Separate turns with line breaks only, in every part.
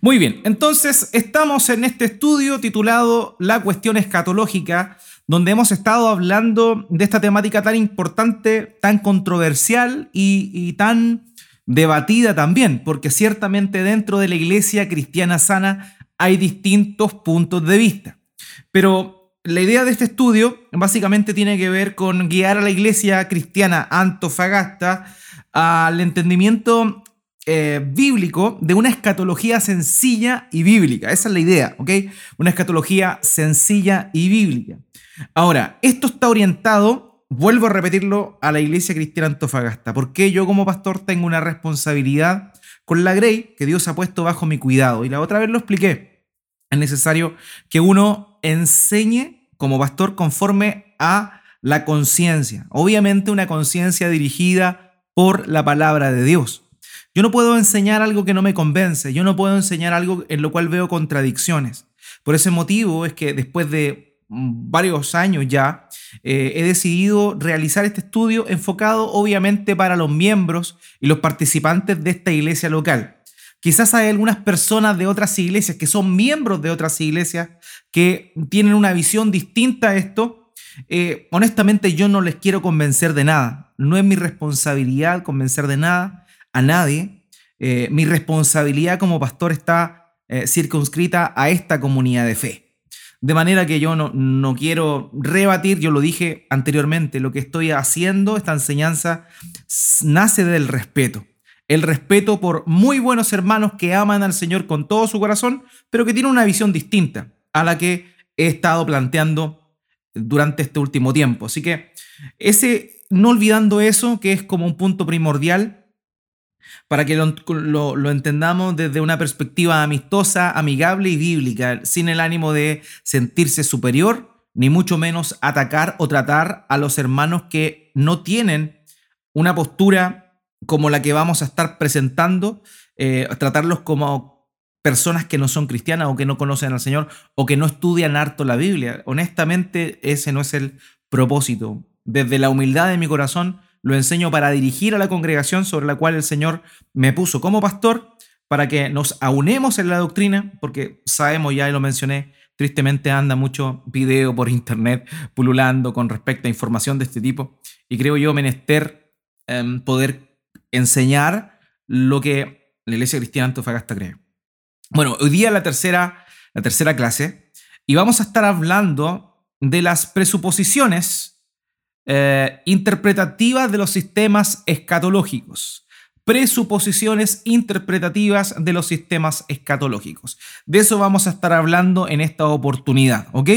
Muy bien, entonces estamos en este estudio titulado La cuestión escatológica, donde hemos estado hablando de esta temática tan importante, tan controversial y, y tan debatida también, porque ciertamente dentro de la iglesia cristiana sana hay distintos puntos de vista. Pero la idea de este estudio básicamente tiene que ver con guiar a la iglesia cristiana antofagasta al entendimiento eh, bíblico de una escatología sencilla y bíblica. Esa es la idea, ¿ok? Una escatología sencilla y bíblica. Ahora, esto está orientado, vuelvo a repetirlo, a la iglesia cristiana antofagasta, porque yo como pastor tengo una responsabilidad con la Grey que Dios ha puesto bajo mi cuidado. Y la otra vez lo expliqué. Es necesario que uno enseñe como pastor conforme a la conciencia. Obviamente una conciencia dirigida por la palabra de Dios. Yo no puedo enseñar algo que no me convence, yo no puedo enseñar algo en lo cual veo contradicciones. Por ese motivo es que después de mm, varios años ya, eh, he decidido realizar este estudio enfocado obviamente para los miembros y los participantes de esta iglesia local. Quizás hay algunas personas de otras iglesias que son miembros de otras iglesias que tienen una visión distinta a esto. Eh, honestamente yo no les quiero convencer de nada. No es mi responsabilidad convencer de nada a nadie. Eh, mi responsabilidad como pastor está eh, circunscrita a esta comunidad de fe. De manera que yo no, no quiero rebatir, yo lo dije anteriormente, lo que estoy haciendo, esta enseñanza, nace del respeto. El respeto por muy buenos hermanos que aman al Señor con todo su corazón, pero que tienen una visión distinta a la que he estado planteando durante este último tiempo. Así que ese, no olvidando eso, que es como un punto primordial, para que lo, entendamos desde una perspectiva amistosa, amigable y bíblica, sin el ánimo de sentirse superior, ni mucho menos atacar o tratar a los hermanos que no tienen una postura como la que vamos a estar presentando, eh, tratarlos como personas que no son cristianas o que no conocen al Señor o que no estudian harto la Biblia. Honestamente, ese no es el propósito. Desde la humildad de mi corazón, lo enseño para dirigir a la congregación sobre la cual el Señor me puso como pastor, para que nos aunemos en la doctrina, porque sabemos, ya lo mencioné, tristemente anda mucho video por internet pululando con respecto a información de este tipo, y creo yo menester em, poder enseñar lo que la Iglesia Cristiana Antofagasta cree. Bueno, hoy día la tercera, la tercera clase, y vamos a estar hablando de las presuposiciones eh, interpretativas de los sistemas escatológicos. Presuposiciones interpretativas de los sistemas escatológicos. De eso vamos a estar hablando en esta oportunidad, ¿ok?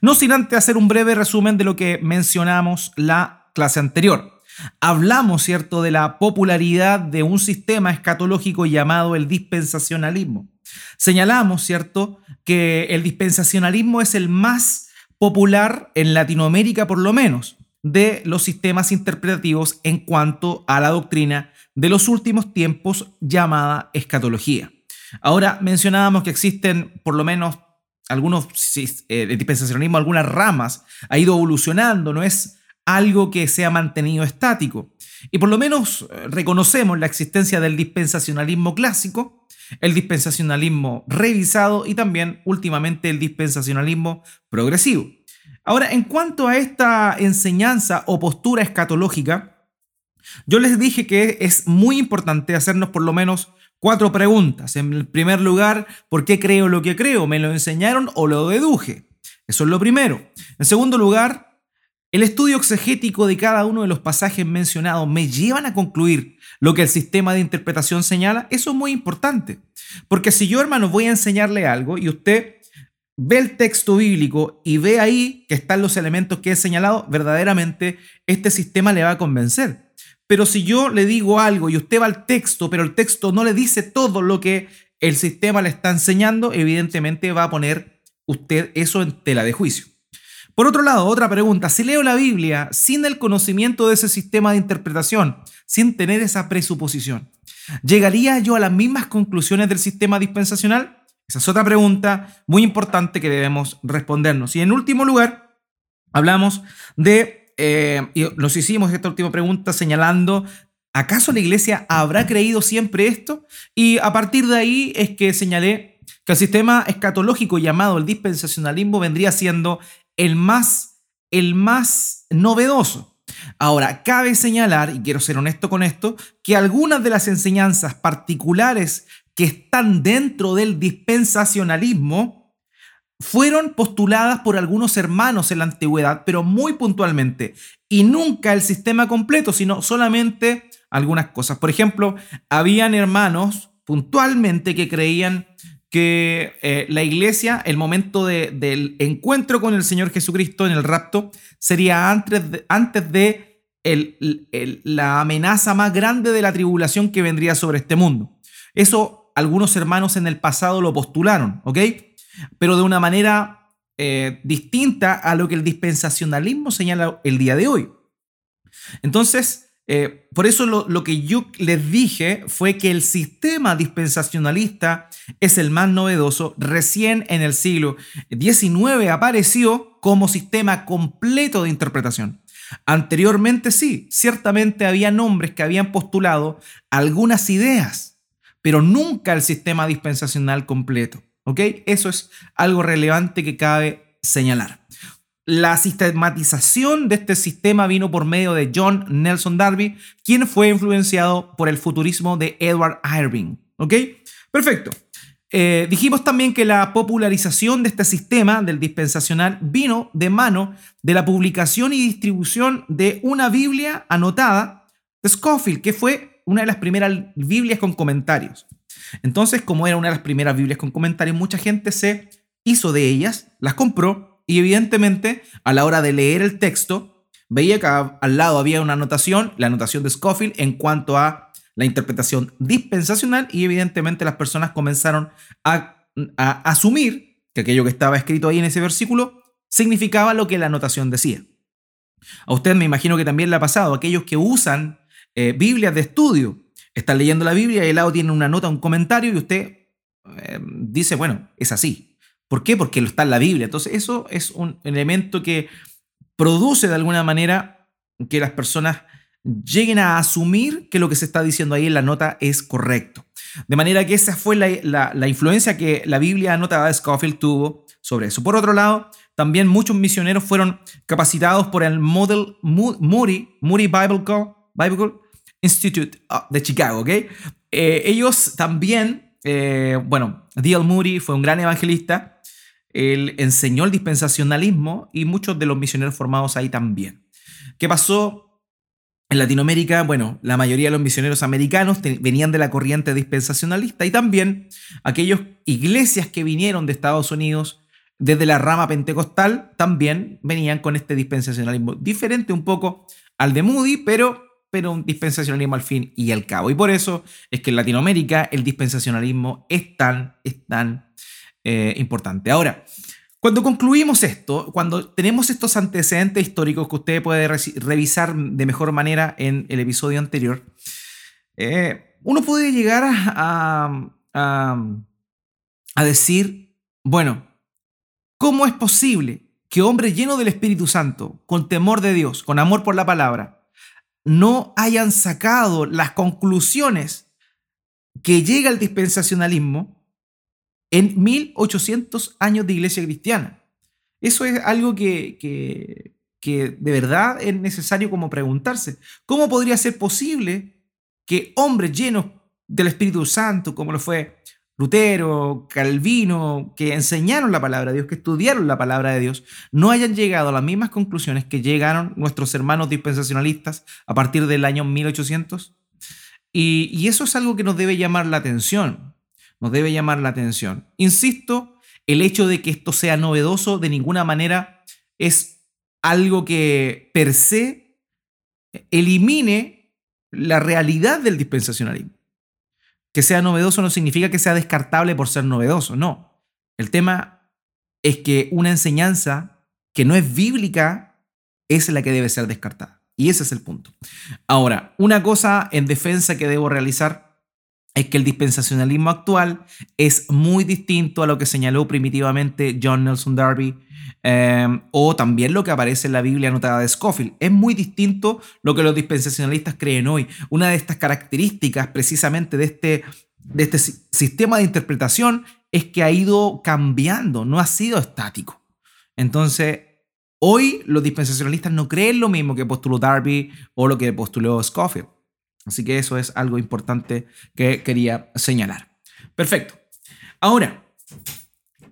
No sin antes hacer un breve resumen de lo que mencionamos la clase anterior. Hablamos, ¿cierto?, de la popularidad de un sistema escatológico llamado el dispensacionalismo. Señalamos, ¿cierto?, que el dispensacionalismo es el más popular en Latinoamérica por lo menos de los sistemas interpretativos en cuanto a la doctrina de los últimos tiempos llamada escatología. Ahora mencionábamos que existen por lo menos algunos eh, dispensacionalismo, algunas ramas, ha ido evolucionando, no es algo que se ha mantenido estático. Y por lo menos eh, reconocemos la existencia del dispensacionalismo clásico, el dispensacionalismo revisado y también últimamente el dispensacionalismo progresivo. Ahora, en cuanto a esta enseñanza o postura escatológica, yo les dije que es muy importante hacernos por lo menos cuatro preguntas. En primer lugar, ¿por qué creo lo que creo? ¿Me lo enseñaron o lo deduje? Eso es lo primero. En segundo lugar, el estudio exegético de cada uno de los pasajes mencionados me llevan a concluir lo que el sistema de interpretación señala. Eso es muy importante. Porque si yo, hermano, voy a enseñarle algo y usted ve el texto bíblico y ve ahí que están los elementos que he señalado, verdaderamente este sistema le va a convencer. Pero si yo le digo algo y usted va al texto, pero el texto no le dice todo lo que el sistema le está enseñando, evidentemente va a poner usted eso en tela de juicio. Por otro lado, otra pregunta, si leo la Biblia sin el conocimiento de ese sistema de interpretación, sin tener esa presuposición, ¿llegaría yo a las mismas conclusiones del sistema dispensacional? Esa es otra pregunta muy importante que debemos respondernos. Y en último lugar, hablamos de, eh, y nos hicimos esta última pregunta señalando ¿Acaso la iglesia habrá creído siempre esto? Y a partir de ahí es que señalé que el sistema escatológico llamado el dispensacionalismo vendría siendo el más, el más novedoso. Ahora, cabe señalar, y quiero ser honesto con esto, que algunas de las enseñanzas particulares que están dentro del dispensacionalismo fueron postuladas por algunos hermanos en la antigüedad, pero muy puntualmente, y nunca el sistema completo, sino solamente algunas cosas. Por ejemplo, habían hermanos puntualmente que creían que eh, la iglesia, el momento del encuentro con el Señor Jesucristo en el rapto, sería antes de, antes de la amenaza más grande de la tribulación que vendría sobre este mundo. Eso algunos hermanos en el pasado lo postularon, ¿ok? Pero de una manera eh, distinta a lo que el dispensacionalismo señala el día de hoy. Entonces, eh, por eso lo, que yo les dije fue que el sistema dispensacionalista es el más novedoso. Recién en el siglo XIX apareció como sistema completo de interpretación. Anteriormente sí, ciertamente había nombres que habían postulado algunas ideas, pero nunca el sistema dispensacional completo. ¿Ok? Eso es algo relevante que cabe señalar. La sistematización de este sistema vino por medio de John Nelson Darby, quien fue influenciado por el futurismo de Edward Irving. ¿Ok? Perfecto. Eh, dijimos también que la popularización de este sistema del dispensacional vino de mano de la publicación y distribución de una Biblia anotada de Scofield, que fue una de las primeras Biblias con comentarios. Entonces, como era una de las primeras Biblias con comentarios, mucha gente se hizo de ellas, las compró y evidentemente, a la hora de leer el texto, veía que al lado había una anotación, la anotación de Scofield, en cuanto a la interpretación dispensacional y evidentemente las personas comenzaron a, asumir que aquello que estaba escrito ahí en ese versículo significaba lo que la anotación decía. A usted me imagino que también le ha pasado, aquellos que usan eh, Biblias de estudio, están leyendo la Biblia y al lado tienen una nota, un comentario y usted eh, dice, bueno, es así. ¿Por qué? Porque lo está en la Biblia. Entonces eso es un elemento que produce de alguna manera que las personas lleguen a asumir que lo que se está diciendo ahí en la nota es correcto. De manera que esa fue la, influencia que la Biblia anotada de Scofield tuvo sobre eso. Por otro lado, también muchos misioneros fueron capacitados por el Model Moody, Moody Bible, Institute ah, de Chicago. ¿okay? Eh, ellos también, eh, bueno, D.L. Moody fue un gran evangelista él enseñó el dispensacionalismo y muchos de los misioneros formados ahí también. ¿Qué pasó en Latinoamérica? Bueno, la mayoría de los misioneros americanos venían de la corriente dispensacionalista y también aquellas iglesias que vinieron de Estados Unidos desde la rama pentecostal también venían con este dispensacionalismo diferente un poco al de Moody, pero pero un dispensacionalismo al fin y al cabo. Y por eso es que en Latinoamérica el dispensacionalismo es tan, es tan eh, importante. Ahora, cuando concluimos esto, cuando tenemos estos antecedentes históricos que usted puede revisar de mejor manera en el episodio anterior, eh, uno puede llegar a, a decir, bueno, ¿cómo es posible que hombres llenos del Espíritu Santo, con temor de Dios, con amor por la palabra, no hayan sacado las conclusiones que llega el dispensacionalismo en 1800 años de iglesia cristiana. Eso es algo que, que, de verdad es necesario como preguntarse. ¿Cómo podría ser posible que hombres llenos del Espíritu Santo, como lo fue Lutero, Calvino, que enseñaron la palabra de Dios, que estudiaron la palabra de Dios, no hayan llegado a las mismas conclusiones que llegaron nuestros hermanos dispensacionalistas a partir del año 1800? Y, y eso es algo que nos debe llamar la atención nos debe llamar la atención. Insisto, el hecho de que esto sea novedoso de ninguna manera es algo que per se elimine la realidad del dispensacionalismo. Que sea novedoso no significa que sea descartable por ser novedoso, no. El tema es que una enseñanza que no es bíblica es la que debe ser descartada. Y ese es el punto. Ahora, una cosa en defensa que debo realizar es que el dispensacionalismo actual es muy distinto a lo que señaló primitivamente John Nelson Darby eh, o también lo que aparece en la Biblia anotada de Scofield. Es muy distinto lo que los dispensacionalistas creen hoy. Una de estas características precisamente de este, de este sistema de interpretación es que ha ido cambiando, no ha sido estático. Entonces, hoy los dispensacionalistas no creen lo mismo que postuló Darby o lo que postuló Scofield. Así que eso es algo importante que quería señalar. Perfecto. Ahora,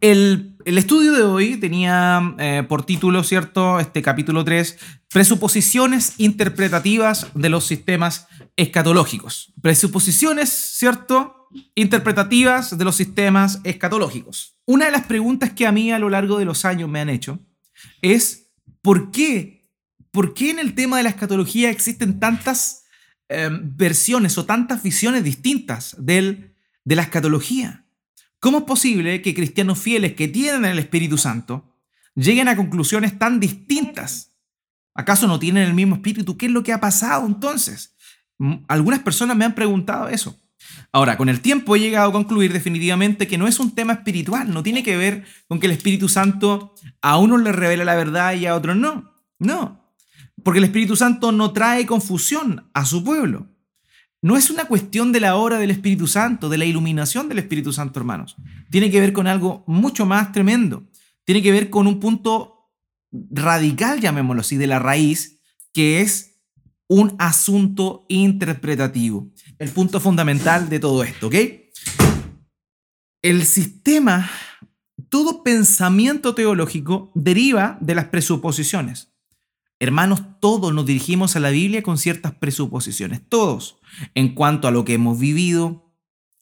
el, estudio de hoy tenía eh, por título, ¿cierto? Este capítulo 3, presuposiciones interpretativas de los sistemas escatológicos. Presuposiciones, ¿cierto? Interpretativas de los sistemas escatológicos. Una de las preguntas que a mí a lo largo de los años me han hecho es, ¿por qué? ¿Por qué en el tema de la escatología existen tantas Em, versiones o tantas visiones distintas de la escatología. ¿Cómo es posible que cristianos fieles que tienen el Espíritu Santo lleguen a conclusiones tan distintas? ¿Acaso no tienen el mismo espíritu? ¿Qué es lo que ha pasado entonces? Algunas personas me han preguntado eso. Ahora, con el tiempo he llegado a concluir definitivamente que no es un tema espiritual, no tiene que ver con que el Espíritu Santo a unos le revela la verdad y a otros no. No, porque el Espíritu Santo no trae confusión a su pueblo. No es una cuestión de la obra del Espíritu Santo, de la iluminación del Espíritu Santo, hermanos. Tiene que ver con algo mucho más tremendo. Tiene que ver con un punto radical, llamémoslo así, de la raíz, que es un asunto interpretativo. El punto fundamental de todo esto, ¿ok? El sistema, todo pensamiento teológico deriva de las presuposiciones. Hermanos, todos nos dirigimos a la Biblia con ciertas presuposiciones, todos, en cuanto a lo que hemos vivido,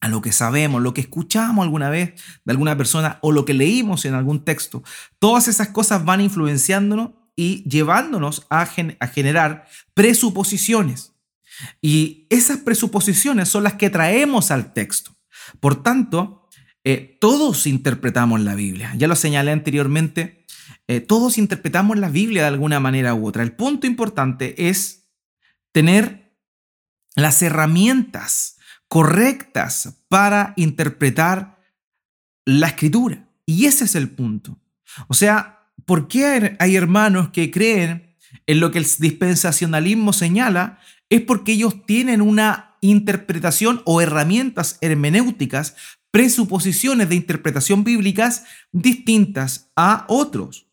a lo que sabemos, lo que escuchamos alguna vez de alguna persona o lo que leímos en algún texto. Todas esas cosas van influenciándonos y llevándonos a, generar presuposiciones. Y esas presuposiciones son las que traemos al texto. Por tanto, eh, todos interpretamos la Biblia. Ya lo señalé anteriormente eh, todos interpretamos la Biblia de alguna manera u otra. El punto importante es tener las herramientas correctas para interpretar la escritura. Y ese es el punto. O sea, ¿por qué hay hermanos que creen en lo que el dispensacionalismo señala? Es porque ellos tienen una interpretación o herramientas hermenéuticas, presuposiciones de interpretación bíblicas distintas a otros.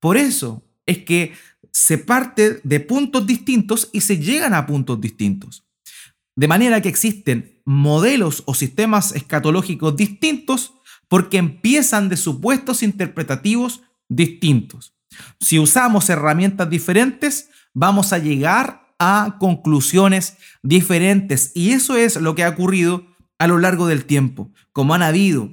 Por eso es que se parte de puntos distintos y se llegan a puntos distintos. De manera que existen modelos o sistemas escatológicos distintos porque empiezan de supuestos interpretativos distintos. Si usamos herramientas diferentes, vamos a llegar a conclusiones diferentes. Y eso es lo que ha ocurrido a lo largo del tiempo. Como han habido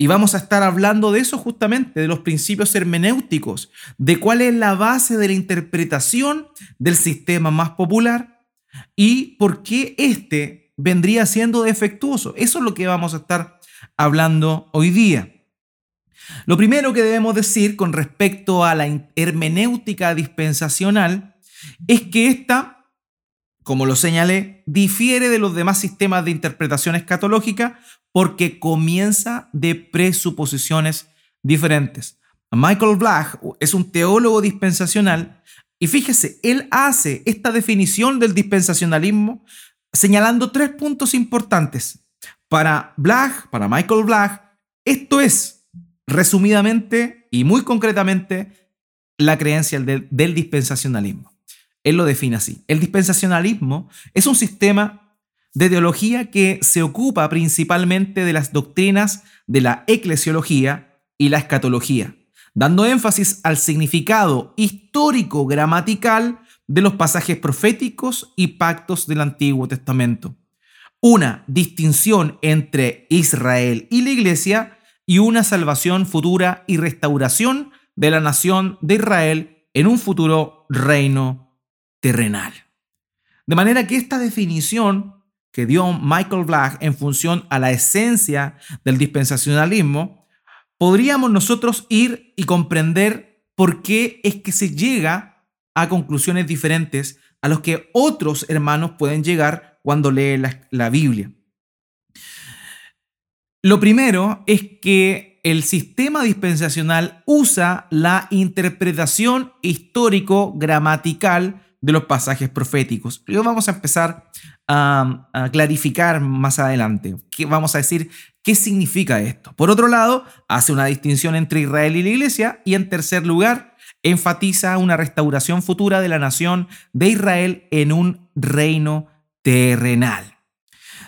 y vamos a estar hablando de eso justamente, de los principios hermenéuticos, de cuál es la base de la interpretación del sistema más popular y por qué éste vendría siendo defectuoso. Eso es lo que vamos a estar hablando hoy día. Lo primero que debemos decir con respecto a la hermenéutica dispensacional es que esta, como lo señalé, difiere de los demás sistemas de interpretación escatológica porque comienza de presuposiciones diferentes. Michael Black es un teólogo dispensacional y fíjese, él hace esta definición del dispensacionalismo señalando tres puntos importantes. Para Black, para Michael Black, esto es, resumidamente y muy concretamente, la creencia del, del dispensacionalismo. Él lo define así. El dispensacionalismo es un sistema de teología que se ocupa principalmente de las doctrinas de la eclesiología y la escatología, dando énfasis al significado histórico gramatical de los pasajes proféticos y pactos del Antiguo Testamento. Una distinción entre Israel y la iglesia y una salvación futura y restauración de la nación de Israel en un futuro reino terrenal. De manera que esta definición que dio Michael Black en función a la esencia del dispensacionalismo, podríamos nosotros ir y comprender por qué es que se llega a conclusiones diferentes a los que otros hermanos pueden llegar cuando leen la, la Biblia. Lo primero es que el sistema dispensacional usa la interpretación histórico-gramatical de los pasajes proféticos. Lo vamos a empezar a, clarificar más adelante. ¿Qué, vamos a decir qué significa esto. Por otro lado, hace una distinción entre Israel y la iglesia. Y en tercer lugar, enfatiza una restauración futura de la nación de Israel en un reino terrenal.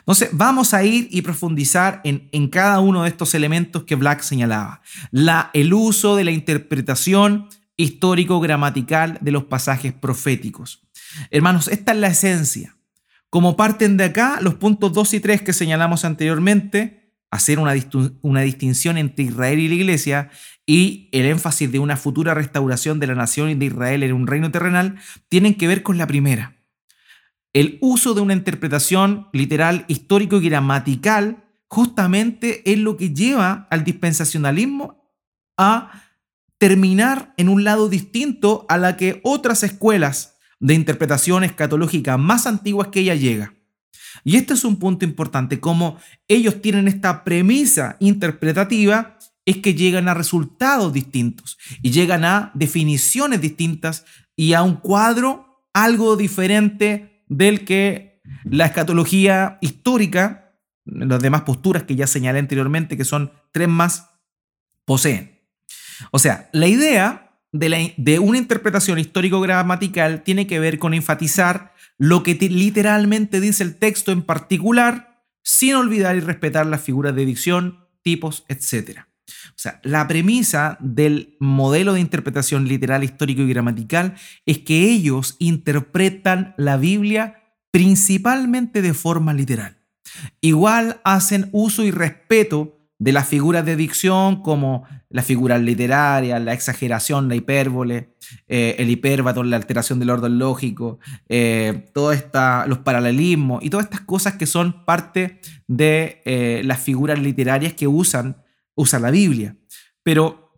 Entonces, vamos a ir y profundizar en, en cada uno de estos elementos que Black señalaba. La, el uso de la interpretación histórico-gramatical de los pasajes proféticos. Hermanos, esta es la esencia. Como parten de acá, los puntos 2 y 3 que señalamos anteriormente, hacer una, una distinción entre Israel y la iglesia y el énfasis de una futura restauración de la nación de Israel en un reino terrenal, tienen que ver con la primera. El uso de una interpretación literal, histórico y gramatical justamente es lo que lleva al dispensacionalismo a terminar en un lado distinto a la que otras escuelas de interpretación escatológica más antiguas que ella llega. Y este es un punto importante, como ellos tienen esta premisa interpretativa, es que llegan a resultados distintos y llegan a definiciones distintas y a un cuadro algo diferente del que la escatología histórica, las demás posturas que ya señalé anteriormente, que son tres más, poseen. O sea, la idea de, una interpretación histórico-gramatical tiene que ver con enfatizar lo que literalmente dice el texto en particular, sin olvidar y respetar las figuras de dicción, tipos, etc. O sea, la premisa del modelo de interpretación literal, histórico y gramatical es que ellos interpretan la Biblia principalmente de forma literal. Igual hacen uso y respeto de las figuras de dicción como las figuras literarias, la exageración, la hipérbole, eh, el hipérbato, la alteración del orden lógico, eh, los paralelismos y todas estas cosas que son parte de eh, las figuras literarias que usan usa la Biblia. Pero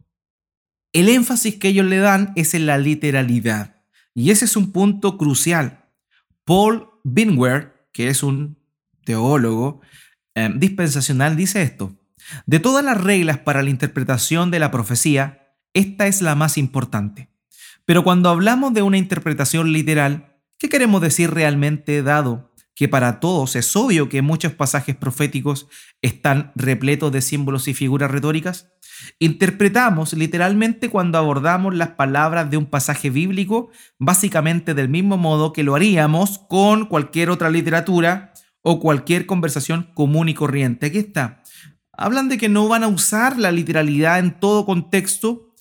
el énfasis que ellos le dan es en la literalidad. Y ese es un punto crucial. Paul Binware, que es un teólogo eh, dispensacional, dice esto. De todas las reglas para la interpretación de la profecía, esta es la más importante. Pero cuando hablamos de una interpretación literal, ¿qué queremos decir realmente dado que para todos es obvio que muchos pasajes proféticos están repletos de símbolos y figuras retóricas? Interpretamos literalmente cuando abordamos las palabras de un pasaje bíblico, básicamente del mismo modo que lo haríamos con cualquier otra literatura o cualquier conversación común y corriente. Aquí está. Hablan de que no van a usar la literalidad en todo contexto,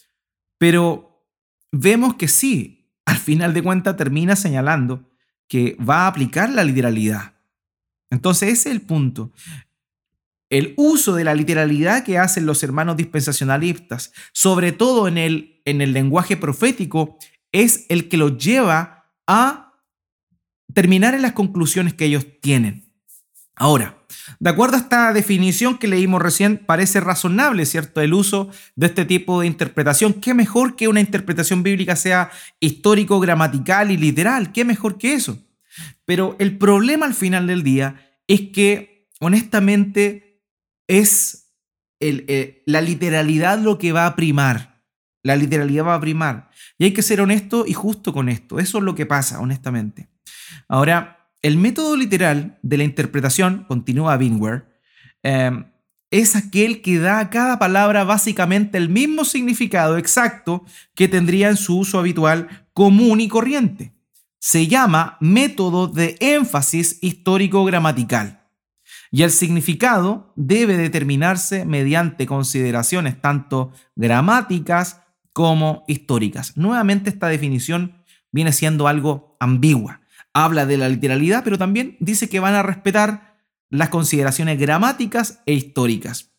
pero vemos que sí, al final de cuentas termina señalando que va a aplicar la literalidad. Entonces ese es el punto. El uso de la literalidad que hacen los hermanos dispensacionalistas, sobre todo en el, en el lenguaje profético, es el que los lleva a terminar en las conclusiones que ellos tienen. Ahora, de acuerdo a esta definición que leímos recién, parece razonable, ¿cierto?, el uso de este tipo de interpretación. ¿Qué mejor que una interpretación bíblica sea histórico, gramatical y literal? ¿Qué mejor que eso? Pero el problema al final del día es que, honestamente, es eh, la literalidad lo que va a primar. La literalidad va a primar. Y hay que ser honesto y justo con esto. Eso es lo que pasa, honestamente. Ahora, el método literal de la interpretación, continúa Bingwer, em, es aquel que da a cada palabra básicamente el mismo significado exacto que tendría en su uso habitual común y corriente. Se llama método de énfasis histórico-gramatical. Y el significado debe determinarse mediante consideraciones tanto gramáticas como históricas. Nuevamente esta definición viene siendo algo ambigua habla de la literalidad, pero también dice que van a respetar las consideraciones gramáticas e históricas.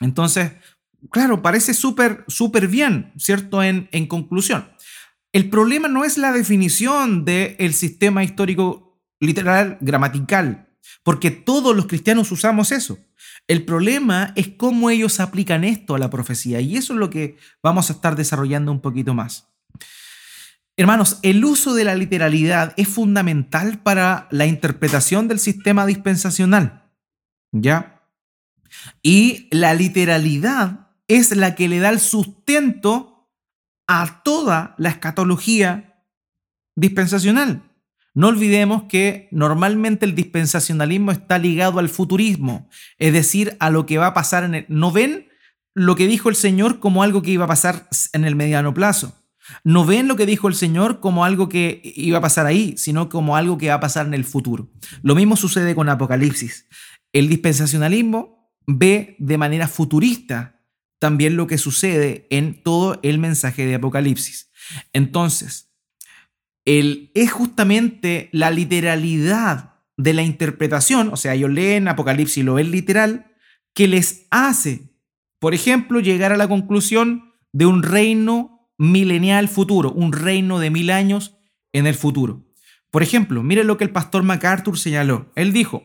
Entonces, claro, parece súper, súper bien, ¿cierto? En, en, conclusión. El problema no es la definición del sistema histórico literal gramatical, porque todos los cristianos usamos eso. El problema es cómo ellos aplican esto a la profecía, y eso es lo que vamos a estar desarrollando un poquito más. Hermanos, el uso de la literalidad es fundamental para la interpretación del sistema dispensacional. ¿Ya? Y la literalidad es la que le da el sustento a toda la escatología dispensacional. No olvidemos que normalmente el dispensacionalismo está ligado al futurismo, es decir, a lo que va a pasar en el... ¿No ven lo que dijo el Señor como algo que iba a pasar en el mediano plazo? No ven lo que dijo el Señor como algo que iba a pasar ahí, sino como algo que va a pasar en el futuro. Lo mismo sucede con Apocalipsis. El dispensacionalismo ve de manera futurista también lo que sucede en todo el mensaje de Apocalipsis. Entonces, el, es justamente la literalidad de la interpretación, o sea, ellos leen Apocalipsis y lo ven literal, que les hace, por ejemplo, llegar a la conclusión de un reino milenial futuro, un reino de mil años en el futuro. Por ejemplo, mire lo que el pastor MacArthur señaló. Él dijo,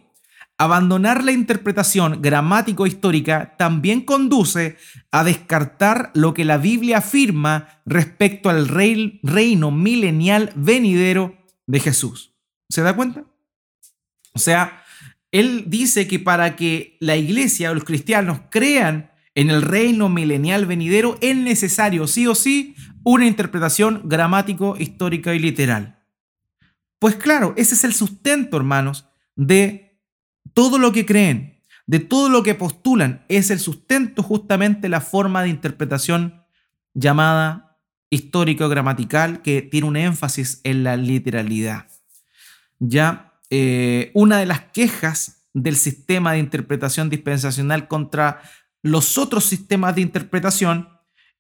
abandonar la interpretación gramático-histórica también conduce a descartar lo que la Biblia afirma respecto al reino milenial venidero de Jesús. ¿Se da cuenta? O sea, él dice que para que la iglesia o los cristianos crean en el reino milenial venidero es necesario, sí o sí, una interpretación gramático, histórica y literal. Pues claro, ese es el sustento, hermanos, de todo lo que creen, de todo lo que postulan. Es el sustento justamente la forma de interpretación llamada histórico-gramatical que tiene un énfasis en la literalidad. Ya, eh, una de las quejas del sistema de interpretación dispensacional contra los otros sistemas de interpretación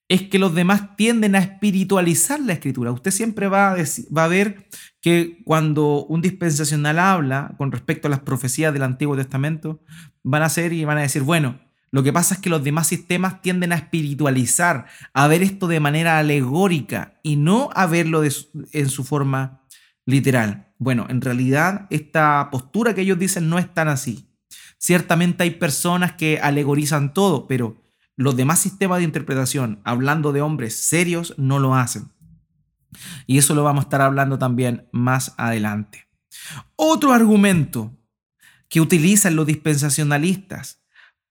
es que los demás tienden a espiritualizar la escritura. Usted siempre va a, ver que cuando un dispensacional habla con respecto a las profecías del Antiguo Testamento, van a ser y van a decir, bueno, lo que pasa es que los demás sistemas tienden a espiritualizar, a ver esto de manera alegórica y no a verlo en su forma literal. Bueno, en realidad esta postura que ellos dicen no es tan así. Ciertamente hay personas que alegorizan todo, pero los demás sistemas de interpretación, hablando de hombres serios, no lo hacen. Y eso lo vamos a estar hablando también más adelante. Otro argumento que utilizan los dispensacionalistas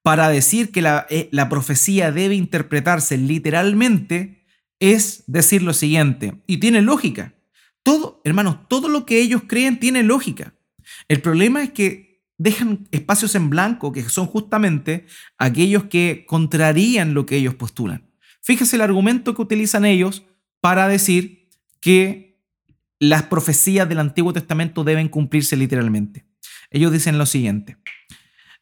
para decir que la, eh, profecía debe interpretarse literalmente es decir lo siguiente, y tiene lógica. Todo, hermanos, todo lo que ellos creen tiene lógica. El problema es que dejan espacios en blanco que son justamente aquellos que contrarían lo que ellos postulan. Fíjese el argumento que utilizan ellos para decir que las profecías del Antiguo Testamento deben cumplirse literalmente. Ellos dicen lo siguiente.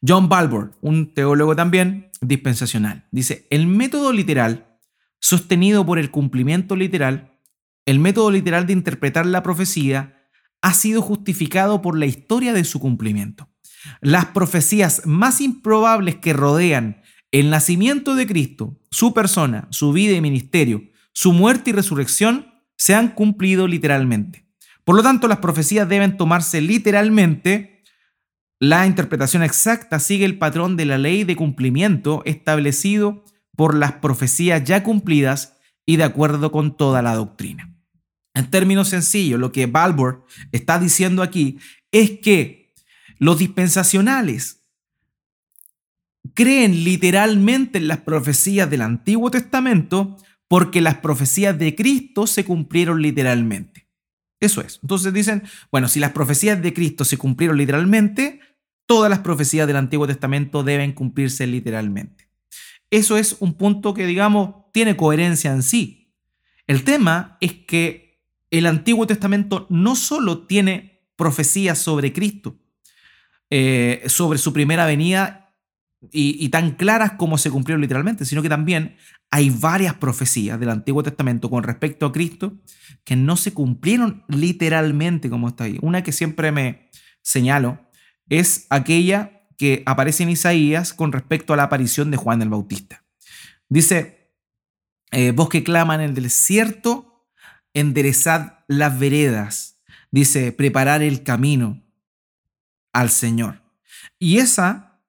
John Balbour, un teólogo también dispensacional, dice, el método literal, sostenido por el cumplimiento literal, el método literal de interpretar la profecía, ha sido justificado por la historia de su cumplimiento. Las profecías más improbables que rodean el nacimiento de Cristo, su persona, su vida y ministerio, su muerte y resurrección, se han cumplido literalmente. Por lo tanto, las profecías deben tomarse literalmente. La interpretación exacta sigue el patrón de la ley de cumplimiento establecido por las profecías ya cumplidas y de acuerdo con toda la doctrina. En términos sencillos, lo que Balbour está diciendo aquí es que los dispensacionales creen literalmente en las profecías del Antiguo Testamento porque las profecías de Cristo se cumplieron literalmente. Eso es. Entonces dicen, bueno, si las profecías de Cristo se cumplieron literalmente, todas las profecías del Antiguo Testamento deben cumplirse literalmente. Eso es un punto que, digamos, tiene coherencia en sí. El tema es que el Antiguo Testamento no solo tiene profecías sobre Cristo, eh, sobre su primera venida y, tan claras como se cumplieron literalmente, sino que también hay varias profecías del Antiguo Testamento con respecto a Cristo que no se cumplieron literalmente como está ahí. Una que siempre me señalo es aquella que aparece en Isaías con respecto a la aparición de Juan el Bautista. Dice, eh, vos que claman en el desierto, enderezad las veredas. Dice, preparar el camino al Señor. Y esa,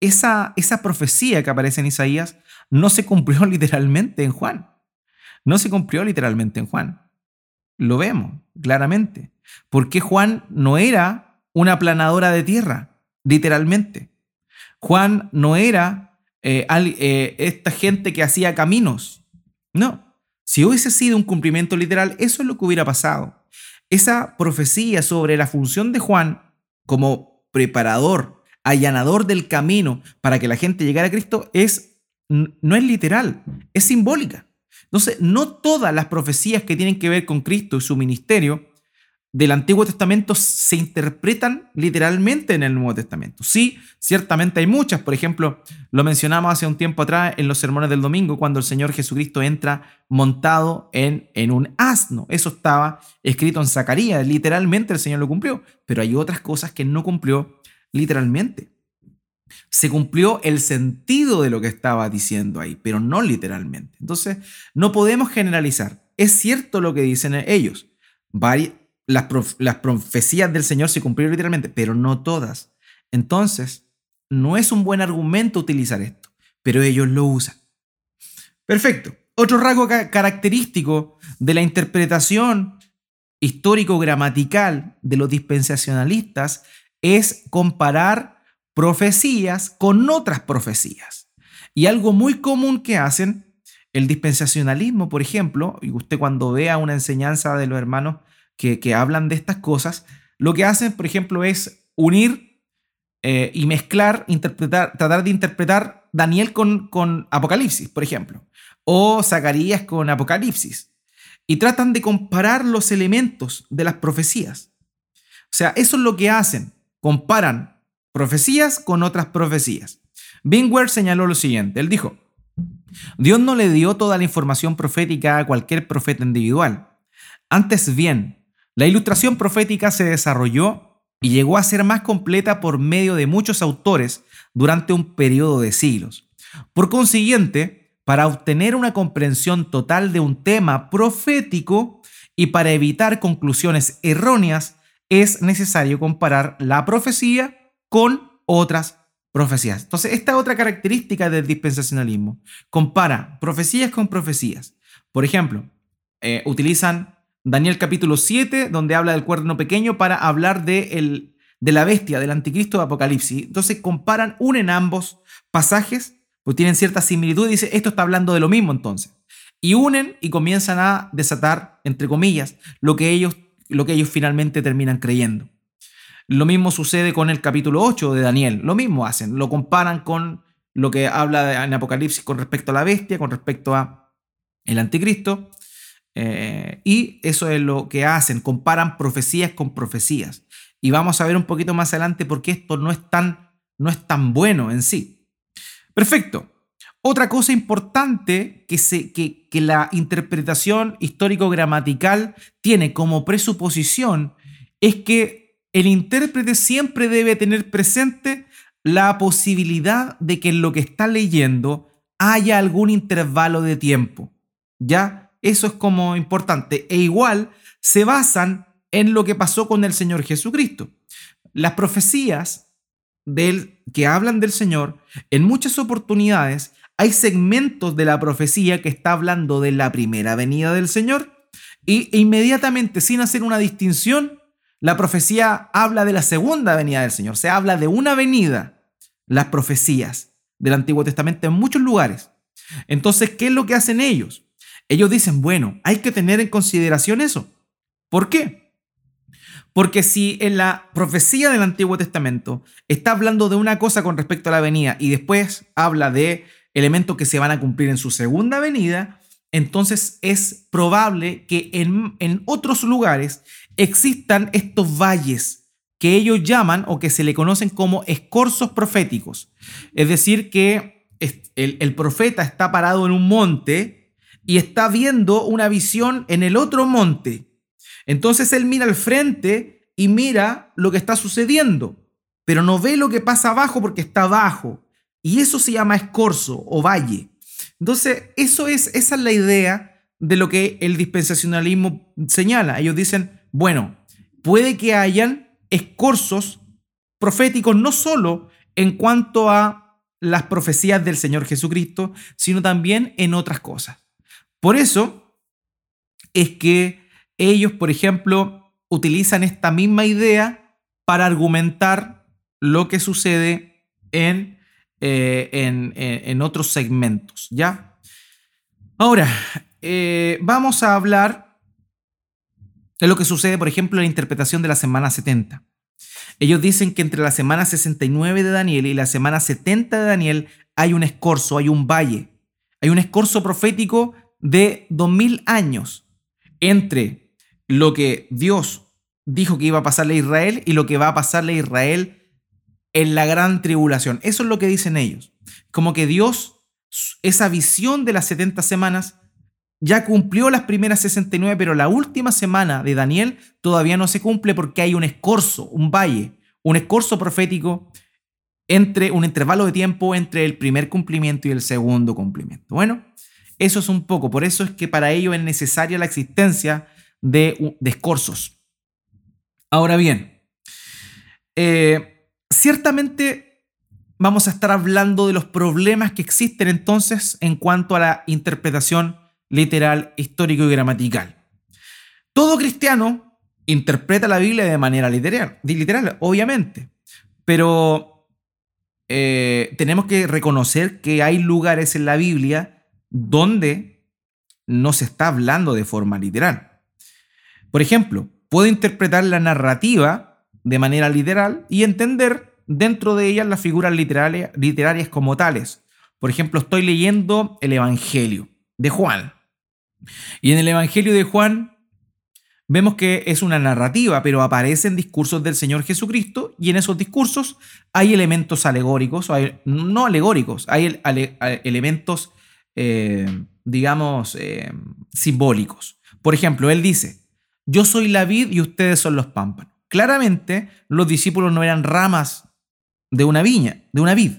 esa, esa profecía que aparece en Isaías no se cumplió literalmente en Juan. No se cumplió literalmente en Juan. Lo vemos claramente. Porque Juan no era una planadora de tierra, literalmente. Juan no era eh, eh, esta gente que hacía caminos. No. Si hubiese sido un cumplimiento literal, eso es lo que hubiera pasado. Esa profecía sobre la función de Juan como preparador, allanador del camino para que la gente llegara a Cristo es no es literal, es simbólica. Entonces, no todas las profecías que tienen que ver con Cristo y su ministerio del Antiguo Testamento se interpretan literalmente en el Nuevo Testamento. Sí, ciertamente hay muchas. Por ejemplo, lo mencionamos hace un tiempo atrás en los sermones del domingo, cuando el Señor Jesucristo entra montado en, en un asno. Eso estaba escrito en Zacarías. Literalmente el Señor lo cumplió. Pero hay otras cosas que no cumplió literalmente. Se cumplió el sentido de lo que estaba diciendo ahí, pero no literalmente. Entonces, no podemos generalizar. Es cierto lo que dicen ellos. Varias las, profecías del Señor se cumplieron literalmente, pero no todas. Entonces, no es un buen argumento utilizar esto, pero ellos lo usan. Perfecto. Otro rasgo característico de la interpretación histórico-gramatical de los dispensacionalistas es comparar profecías con otras profecías. Y algo muy común que hacen el dispensacionalismo, por ejemplo, y usted cuando vea una enseñanza de los hermanos que, hablan de estas cosas, lo que hacen, por ejemplo, es unir eh, y mezclar, interpretar, tratar de interpretar Daniel con, con Apocalipsis, por ejemplo, o Zacarías con Apocalipsis, y tratan de comparar los elementos de las profecías. O sea, eso es lo que hacen, comparan profecías con otras profecías. Bingwer señaló lo siguiente, él dijo, Dios no le dio toda la información profética a cualquier profeta individual. Antes bien, la ilustración profética se desarrolló y llegó a ser más completa por medio de muchos autores durante un periodo de siglos. Por consiguiente, para obtener una comprensión total de un tema profético y para evitar conclusiones erróneas, es necesario comparar la profecía con otras profecías. Entonces, esta otra característica del dispensacionalismo. Compara profecías con profecías. Por ejemplo, eh, utilizan Daniel capítulo 7, donde habla del cuerno pequeño para hablar de, el, de la bestia, del anticristo de Apocalipsis. Entonces comparan, unen ambos pasajes, pues tienen cierta similitud y dice, esto está hablando de lo mismo entonces. Y unen y comienzan a desatar, entre comillas, lo que ellos, lo que ellos finalmente terminan creyendo. Lo mismo sucede con el capítulo 8 de Daniel, lo mismo hacen, lo comparan con lo que habla en Apocalipsis con respecto a la bestia, con respecto a el anticristo, eh, y eso es lo que hacen, comparan profecías con profecías. Y vamos a ver un poquito más adelante por qué esto no es tan, no es tan bueno en sí. Perfecto. Otra cosa importante que, se, que, que la interpretación histórico-gramatical tiene como presuposición es que el intérprete siempre debe tener presente la posibilidad de que en lo que está leyendo haya algún intervalo de tiempo. ¿Ya? Eso es como importante. E igual se basan en lo que pasó con el Señor Jesucristo. Las profecías del, que hablan del Señor, en muchas oportunidades hay segmentos de la profecía que está hablando de la primera venida del Señor y e inmediatamente, sin hacer una distinción, la profecía habla de la segunda venida del Señor. Se habla de una venida, las profecías del Antiguo Testamento en muchos lugares. Entonces, ¿qué es lo que hacen ellos? Ellos dicen, bueno, hay que tener en consideración eso. ¿Por qué? Porque si en la profecía del Antiguo Testamento está hablando de una cosa con respecto a la venida y después habla de elementos que se van a cumplir en su segunda venida, entonces es probable que en, en otros lugares existan estos valles que ellos llaman o que se le conocen como escorzos proféticos. Es decir, que el, el profeta está parado en un monte y está viendo una visión en el otro monte. Entonces él mira al frente y mira lo que está sucediendo, pero no ve lo que pasa abajo porque está abajo. Y eso se llama escorzo o valle. Entonces, eso es, esa es la idea de lo que el dispensacionalismo señala. Ellos dicen, bueno, puede que hayan escorzos proféticos no solo en cuanto a las profecías del Señor Jesucristo, sino también en otras cosas. Por eso es que ellos, por ejemplo, utilizan esta misma idea para argumentar lo que sucede en eh, en, otros segmentos, ¿ya? Ahora, eh, vamos a hablar de lo que sucede, por ejemplo, en la interpretación de la semana 70. Ellos dicen que entre la semana 69 de Daniel y la semana 70 de Daniel hay un escorzo, hay un valle, hay un escorzo profético de 2000 años entre lo que Dios dijo que iba a pasarle a Israel y lo que va a pasarle a Israel en la gran tribulación. Eso es lo que dicen ellos. Como que Dios, esa visión de las 70 semanas, ya cumplió las primeras 69, pero la última semana de Daniel todavía no se cumple porque hay un escorzo, un valle, un escorzo profético entre un intervalo de tiempo entre el primer cumplimiento y el segundo cumplimiento. Bueno, eso es un poco, por eso es que para ello es necesaria la existencia de, de escorzos. Ahora bien, eh, ciertamente vamos a estar hablando de los problemas que existen entonces en cuanto a la interpretación literal, histórico y gramatical. Todo cristiano interpreta la Biblia de manera literal, literal obviamente, pero eh, tenemos que reconocer que hay lugares en la Biblia donde no se está hablando de forma literal. Por ejemplo, puedo interpretar la narrativa de manera literal y entender dentro de ella las figuras literarias como tales. Por ejemplo, estoy leyendo el Evangelio de Juan. Y en el Evangelio de Juan vemos que es una narrativa, pero aparecen discursos del Señor Jesucristo y en esos discursos hay elementos alegóricos, no alegóricos, hay elementos, eh, digamos, eh, simbólicos. Por ejemplo, Él dice, yo soy la vid y ustedes son los pámpanos. Claramente, los discípulos no eran ramas de una viña, de una vid,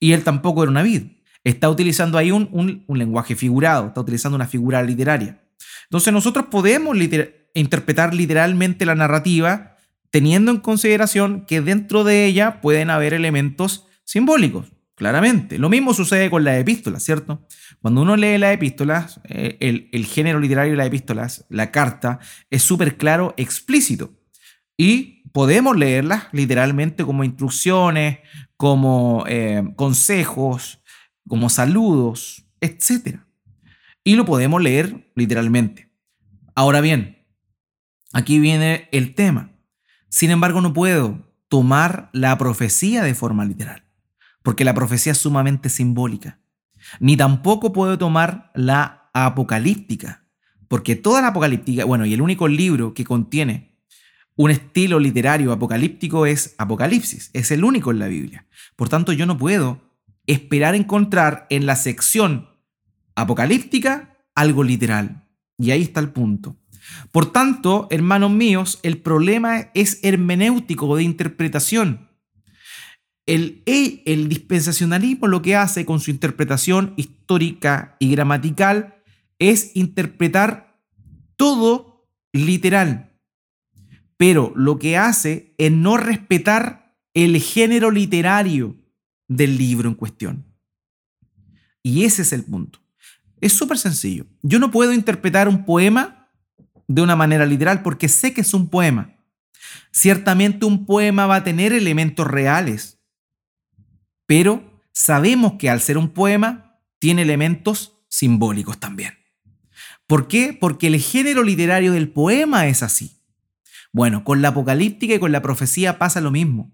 y Él tampoco era una vid está utilizando ahí un, lenguaje figurado, está utilizando una figura literaria. Entonces nosotros podemos interpretar literalmente la narrativa teniendo en consideración que dentro de ella pueden haber elementos simbólicos, claramente. Lo mismo sucede con las epístolas, ¿cierto? Cuando uno lee las epístolas, eh, el, género literario de las epístolas, la carta, es súper claro, explícito. Y podemos leerlas literalmente como instrucciones, como eh, consejos, como saludos, etc. Y lo podemos leer literalmente. Ahora bien, aquí viene el tema. Sin embargo, no puedo tomar la profecía de forma literal, porque la profecía es sumamente simbólica. Ni tampoco puedo tomar la apocalíptica, porque toda la apocalíptica, bueno, y el único libro que contiene un estilo literario apocalíptico es Apocalipsis, es el único en la Biblia. Por tanto, yo no puedo esperar encontrar en la sección apocalíptica algo literal. Y ahí está el punto. Por tanto, hermanos míos, el problema es hermenéutico de interpretación. El, dispensacionalismo lo que hace con su interpretación histórica y gramatical es interpretar todo literal. Pero lo que hace es no respetar el género literario del libro en cuestión. Y ese es el punto. Es súper sencillo. Yo no puedo interpretar un poema de una manera literal porque sé que es un poema. Ciertamente un poema va a tener elementos reales, pero sabemos que al ser un poema tiene elementos simbólicos también. ¿Por qué? Porque el género literario del poema es así. Bueno, con la apocalíptica y con la profecía pasa lo mismo.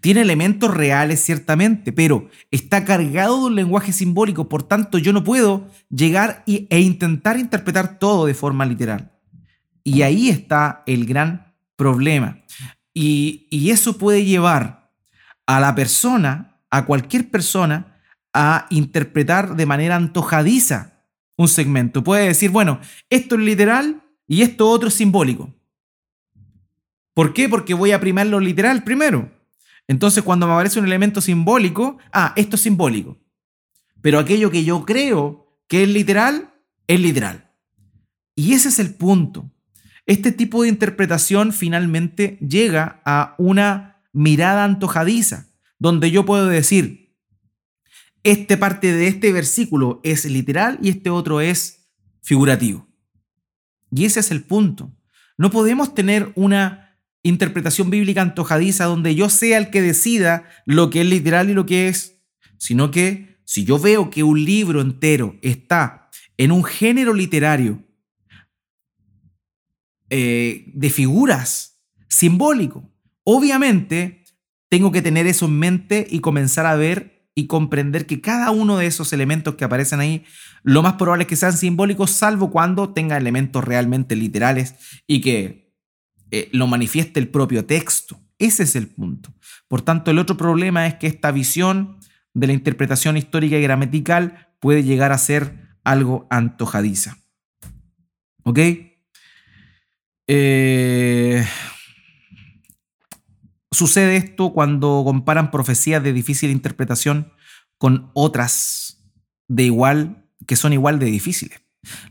Tiene elementos reales ciertamente, pero está cargado de un lenguaje simbólico, por tanto yo no puedo llegar e intentar interpretar todo de forma literal. Y ahí está el gran problema. Y, y eso puede llevar a la persona, a cualquier persona, a interpretar de manera antojadiza un segmento. Puede decir, bueno, esto es literal y esto otro es simbólico. ¿Por qué? Porque voy a primar lo literal primero. Entonces, cuando me aparece un elemento simbólico, ah, esto es simbólico. Pero aquello que yo creo que es literal, es literal. Y ese es el punto. Este tipo de interpretación finalmente llega a una mirada antojadiza, donde yo puedo decir, este parte de este versículo es literal y este otro es figurativo. Y ese es el punto. No podemos tener una interpretación bíblica antojadiza donde yo sea el que decida lo que es literal y lo que es sino que si yo veo que un libro entero está en un género literario eh, de figuras simbólico, obviamente tengo que tener eso en mente y comenzar a ver y comprender que cada uno de esos elementos que aparecen ahí, lo más probable es que sean simbólicos, salvo cuando tenga elementos realmente literales y que eh, lo manifieste el propio texto. Ese es el punto. Por tanto, el otro problema es que esta visión de la interpretación histórica y gramatical puede llegar a ser algo antojadiza. ¿Ok? Eh, sucede esto cuando comparan profecías de difícil interpretación con otras de igual, que son igual de difíciles.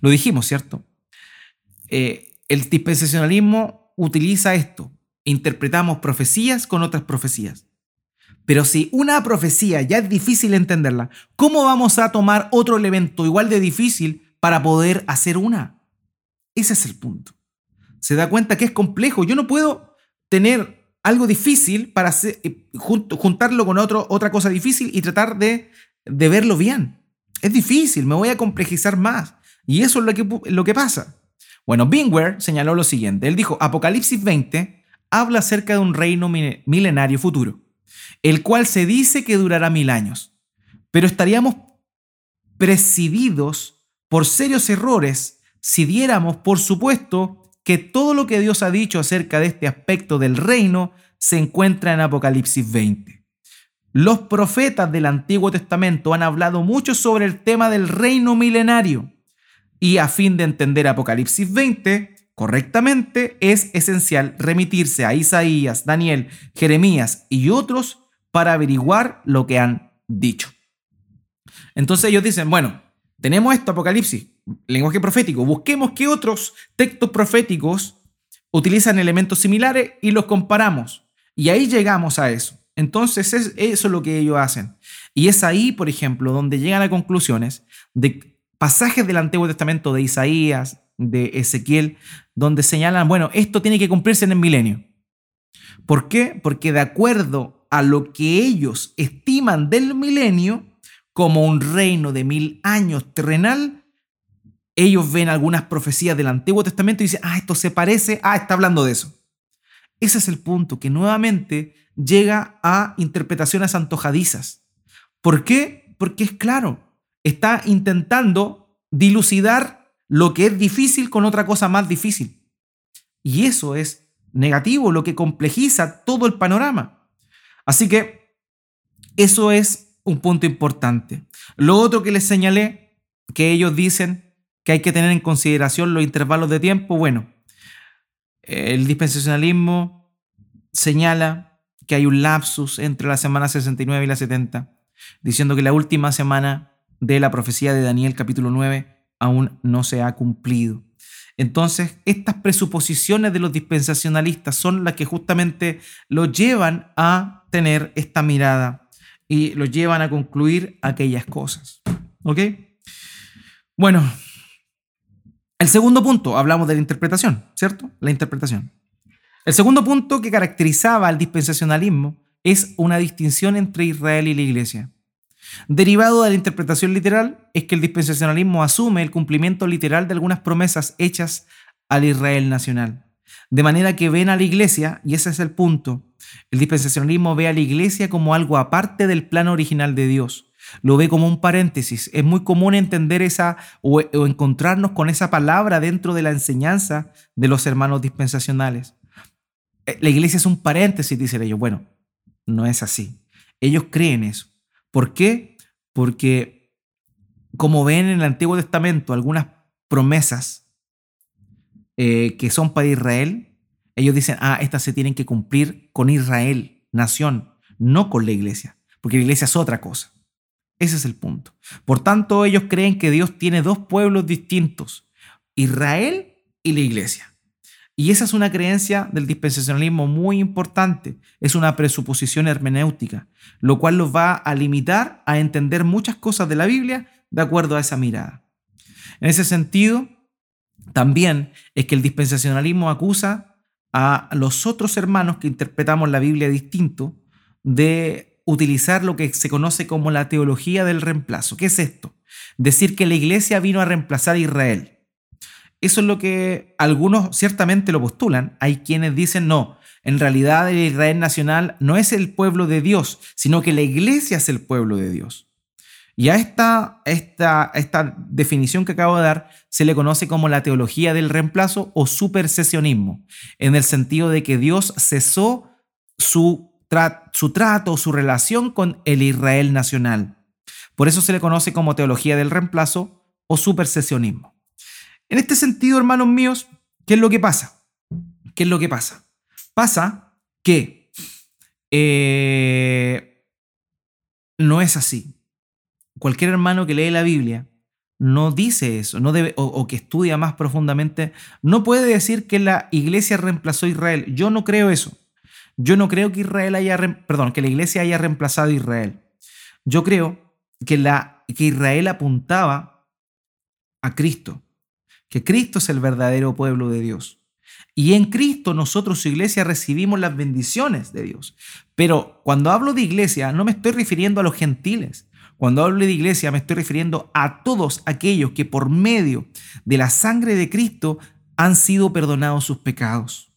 Lo dijimos, ¿cierto? Eh, el dispensacionalismo utiliza esto. Interpretamos profecías con otras profecías. Pero si una profecía ya es difícil entenderla, ¿cómo vamos a tomar otro elemento igual de difícil para poder hacer una? Ese es el punto. Se da cuenta que es complejo. Yo no puedo tener algo difícil para eh, juntarlo con otra cosa difícil y tratar de, de, verlo bien. Es difícil, me voy a complejizar más. Y eso es lo que, lo que pasa. Bueno, Bingware señaló lo siguiente. Él dijo, Apocalipsis 20 habla acerca de un reino milenario futuro el cual se dice que durará mil años. Pero estaríamos presididos por serios errores si diéramos por supuesto que todo lo que Dios ha dicho acerca de este aspecto del reino se encuentra en Apocalipsis 20. Los profetas del Antiguo Testamento han hablado mucho sobre el tema del reino milenario y a fin de entender Apocalipsis 20, correctamente, es esencial remitirse a Isaías, Daniel, Jeremías y otros para averiguar lo que han dicho. Entonces ellos dicen, bueno, tenemos esto, Apocalipsis, lenguaje profético, busquemos qué otros textos proféticos utilizan elementos similares y los comparamos. Y ahí llegamos a eso. Entonces es, eso es lo que ellos hacen. Y es ahí, por ejemplo, donde llegan a conclusiones de pasajes del Antiguo Testamento de Isaías, de Ezequiel, donde señalan, bueno, esto tiene que cumplirse en el milenio. ¿Por qué? Porque de acuerdo a lo que ellos estiman del milenio, como un reino de mil años terrenal, ellos ven algunas profecías del Antiguo Testamento y dicen, ah, esto se parece, ah, está hablando de eso. Ese es el punto, que nuevamente llega a interpretaciones antojadizas. ¿Por qué? Porque es claro, está intentando dilucidar lo que es difícil con otra cosa más difícil. Y eso es negativo, lo que complejiza todo el panorama. Así que eso es un punto importante. Lo otro que les señalé, que ellos dicen que hay que tener en consideración los intervalos de tiempo, bueno, el dispensacionalismo señala que hay un lapsus entre la semana 69 y la 70, diciendo que la última semana de la profecía de Daniel capítulo 9 aún no se ha cumplido. Entonces, estas presuposiciones de los dispensacionalistas son las que justamente lo llevan a tener esta mirada y lo llevan a concluir aquellas cosas. ¿Ok? Bueno, el segundo punto, hablamos de la interpretación, ¿cierto? La interpretación. El segundo punto que caracterizaba al dispensacionalismo es una distinción entre Israel y la iglesia. Derivado de la interpretación literal es que el dispensacionalismo asume el cumplimiento literal de algunas promesas hechas al Israel nacional. De manera que ven a la iglesia, y ese es el punto, el dispensacionalismo ve a la iglesia como algo aparte del plano original de Dios. Lo ve como un paréntesis. Es muy común entender esa o, o encontrarnos con esa palabra dentro de la enseñanza de los hermanos dispensacionales. Eh, la iglesia es un paréntesis, dicen ellos. Bueno, no es así. Ellos creen eso. ¿Por qué? Porque como ven en el Antiguo Testamento algunas promesas eh, que son para Israel, ellos dicen, ah, estas se tienen que cumplir con Israel, nación, no con la iglesia, porque la iglesia es otra cosa. Ese es el punto. Por tanto, ellos creen que Dios tiene dos pueblos distintos, Israel y la iglesia. Y esa es una creencia del dispensacionalismo muy importante, es una presuposición hermenéutica, lo cual los va a limitar a entender muchas cosas de la Biblia de acuerdo a esa mirada. En ese sentido, también es que el dispensacionalismo acusa a los otros hermanos que interpretamos la Biblia distinto de utilizar lo que se conoce como la teología del reemplazo. ¿Qué es esto? Decir que la iglesia vino a reemplazar a Israel. Eso es lo que algunos ciertamente lo postulan. Hay quienes dicen no, en realidad el Israel nacional no es el pueblo de Dios, sino que la iglesia es el pueblo de Dios. Y a esta, esta, esta definición que acabo de dar se le conoce como la teología del reemplazo o supersesionismo, en el sentido de que Dios cesó su, su trato, su relación con el Israel nacional. Por eso se le conoce como teología del reemplazo o supersesionismo. En este sentido, hermanos míos, ¿qué es lo que pasa? ¿Qué es lo que pasa? Pasa que eh, no es así. Cualquier hermano que lee la Biblia no dice eso, no debe, o, que estudia más profundamente, no puede decir que la iglesia reemplazó a Israel. Yo no creo eso. Yo no creo que Israel haya, perdón, que la iglesia haya reemplazado a Israel. Yo creo que, la, que Israel apuntaba a Cristo que Cristo es el verdadero pueblo de Dios. Y en Cristo nosotros, su iglesia, recibimos las bendiciones de Dios. Pero cuando hablo de iglesia, no me estoy refiriendo a los gentiles. Cuando hablo de iglesia, me estoy refiriendo a todos aquellos que por medio de la sangre de Cristo han sido perdonados sus pecados.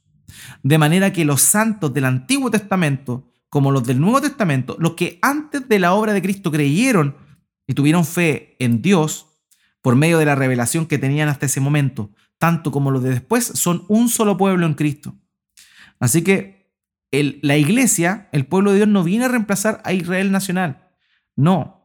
De manera que los santos del Antiguo Testamento, como los del Nuevo Testamento, los que antes de la obra de Cristo creyeron y tuvieron fe en Dios, por medio de la revelación que tenían hasta ese momento, tanto como los de después, son un solo pueblo en Cristo. Así que la iglesia, el pueblo de Dios, no viene a reemplazar a Israel nacional. No.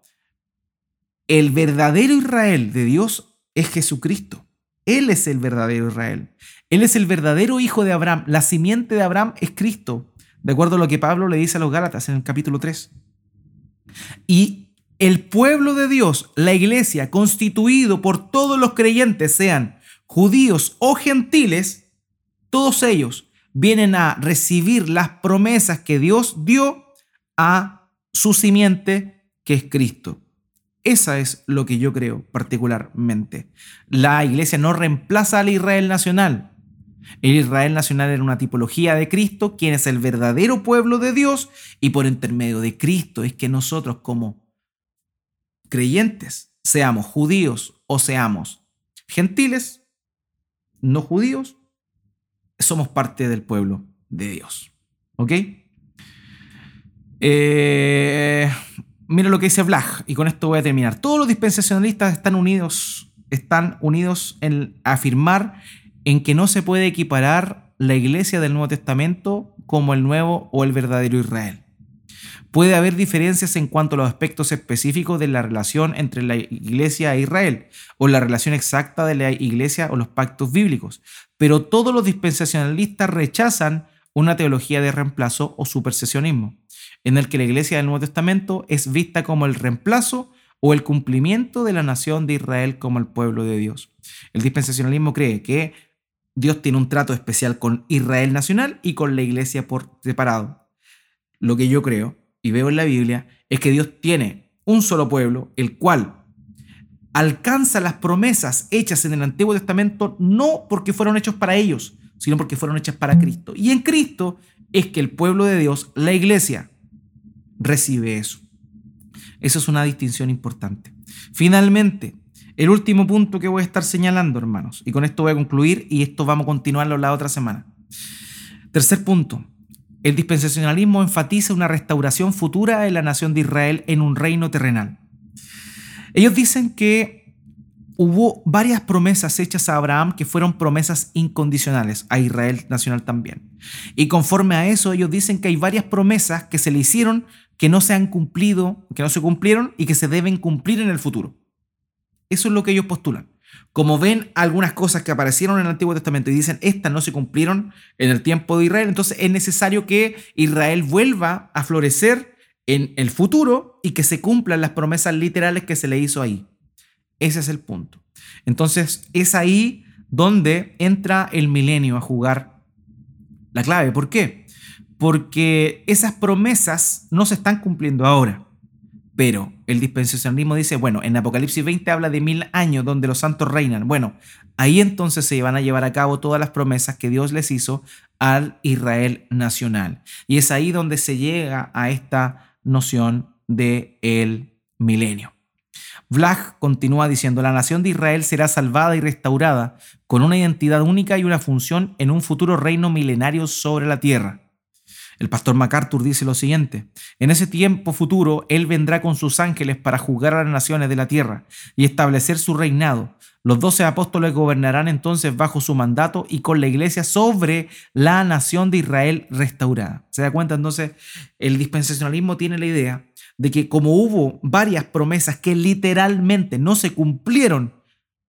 El verdadero Israel de Dios es Jesucristo. Él es el verdadero Israel. Él es el verdadero hijo de Abraham. La simiente de Abraham es Cristo, de acuerdo a lo que Pablo le dice a los Gálatas en el capítulo 3. Y el pueblo de Dios, la iglesia, constituido por todos los creyentes, sean judíos o gentiles, todos ellos vienen a recibir las promesas que Dios dio a su simiente, que es Cristo. Esa es lo que yo creo particularmente. La iglesia no reemplaza al Israel nacional. El Israel nacional era una tipología de Cristo, quien es el verdadero pueblo de Dios, y por intermedio de Cristo es que nosotros como creyentes, seamos judíos o seamos gentiles, no judíos, somos parte del pueblo de Dios. ¿Ok? Eh, mira lo que dice Blag, y con esto voy a terminar. Todos los dispensacionalistas están unidos, están unidos en afirmar en que no se puede equiparar la iglesia del Nuevo Testamento como el nuevo o el verdadero Israel. Puede haber diferencias en cuanto a los aspectos específicos de la relación entre la iglesia e Israel, o la relación exacta de la iglesia o los pactos bíblicos, pero todos los dispensacionalistas rechazan una teología de reemplazo o supersesionismo, en el que la iglesia del Nuevo Testamento es vista como el reemplazo o el cumplimiento de la nación de Israel como el pueblo de Dios. El dispensacionalismo cree que Dios tiene un trato especial con Israel nacional y con la iglesia por separado. Lo que yo creo y veo en la Biblia es que Dios tiene un solo pueblo, el cual alcanza las promesas hechas en el Antiguo Testamento no porque fueron hechos para ellos, sino porque fueron hechas para Cristo. Y en Cristo es que el pueblo de Dios, la iglesia, recibe eso. Eso es una distinción importante. Finalmente, el último punto que voy a estar señalando, hermanos, y con esto voy a concluir y esto vamos a continuarlo la otra semana. Tercer punto, el dispensacionalismo enfatiza una restauración futura de la nación de Israel en un reino terrenal. Ellos dicen que hubo varias promesas hechas a Abraham que fueron promesas incondicionales, a Israel nacional también. Y conforme a eso, ellos dicen que hay varias promesas que se le hicieron que no se han cumplido, que no se cumplieron y que se deben cumplir en el futuro. Eso es lo que ellos postulan como ven algunas cosas que aparecieron en el Antiguo Testamento y dicen, estas no se cumplieron en el tiempo de Israel, entonces es necesario que Israel vuelva a florecer en el futuro y que se cumplan las promesas literales que se le hizo ahí. Ese es el punto. Entonces es ahí donde entra el milenio a jugar la clave. ¿Por qué? Porque esas promesas no se están cumpliendo ahora. Pero el dispensacionalismo dice, bueno, en Apocalipsis 20 habla de mil años donde los santos reinan. Bueno, ahí entonces se van a llevar a cabo todas las promesas que Dios les hizo al Israel nacional. Y es ahí donde se llega a esta noción de el milenio. Vlag continúa diciendo, la nación de Israel será salvada y restaurada con una identidad única y una función en un futuro reino milenario sobre la tierra. El pastor MacArthur dice lo siguiente, en ese tiempo futuro Él vendrá con sus ángeles para juzgar a las naciones de la tierra y establecer su reinado. Los doce apóstoles gobernarán entonces bajo su mandato y con la iglesia sobre la nación de Israel restaurada. ¿Se da cuenta entonces? El dispensacionalismo tiene la idea de que como hubo varias promesas que literalmente no se cumplieron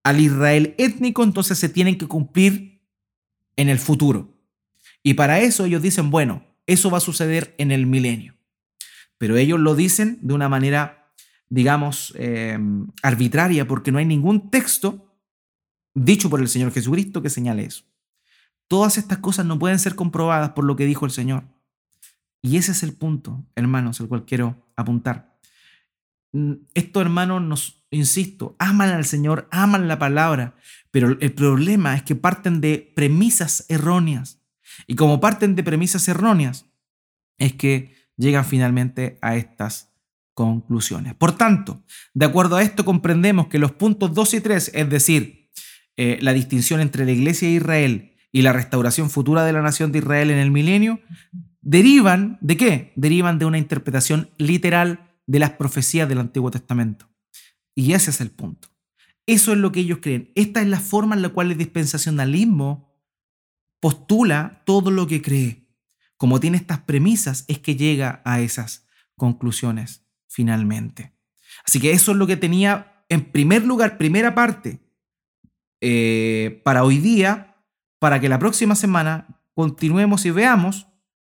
al Israel étnico, entonces se tienen que cumplir en el futuro. Y para eso ellos dicen, bueno, eso va a suceder en el milenio. Pero ellos lo dicen de una manera, digamos, eh, arbitraria, porque no hay ningún texto dicho por el Señor Jesucristo que señale eso. Todas estas cosas no pueden ser comprobadas por lo que dijo el Señor. Y ese es el punto, hermanos, el cual quiero apuntar. Mm, estos hermanos nos, insisto, aman al Señor, aman la palabra, pero el problema es que parten de premisas erróneas. Y como parten de premisas erróneas, es que llegan finalmente a estas conclusiones. Por tanto, de acuerdo a esto comprendemos que los puntos 2 y 3, es decir, eh, la distinción entre la iglesia de Israel y la restauración futura de la nación de Israel en el milenio, derivan de qué? Derivan de una interpretación literal de las profecías del Antiguo Testamento. Y ese es el punto. Eso es lo que ellos creen. Esta es la forma en la cual el dispensacionalismo postula todo lo que cree. Como tiene estas premisas, es que llega a esas conclusiones finalmente. Así que eso es lo que tenía en primer lugar, primera parte, eh, para hoy día, para que la próxima semana continuemos y veamos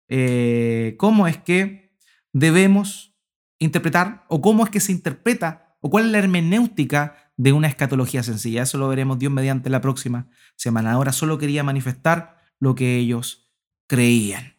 eh, cómo es que debemos interpretar o cómo es que se interpreta o cuál es la hermenéutica de una escatología sencilla. Eso lo veremos Dios mediante la próxima semana. Ahora solo quería manifestar lo que ellos creían.